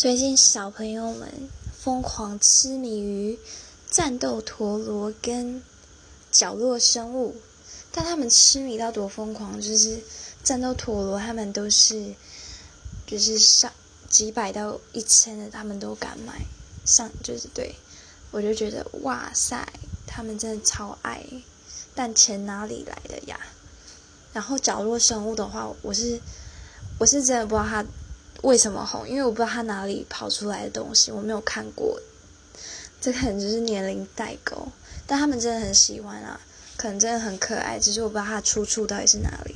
最近小朋友们疯狂痴迷于战斗陀螺跟角落生物，但他们痴迷到多疯狂？就是战斗陀螺，他们都是就是上几百到一千的，他们都敢买。上就是对，我就觉得哇塞，他们真的超爱，但钱哪里来的呀？然后角落生物的话，我是我是真的不知道他。为什么红？因为我不知道他哪里跑出来的东西，我没有看过。这可能就是年龄代沟，但他们真的很喜欢啊，可能真的很可爱，只是我不知道他出处到底是哪里。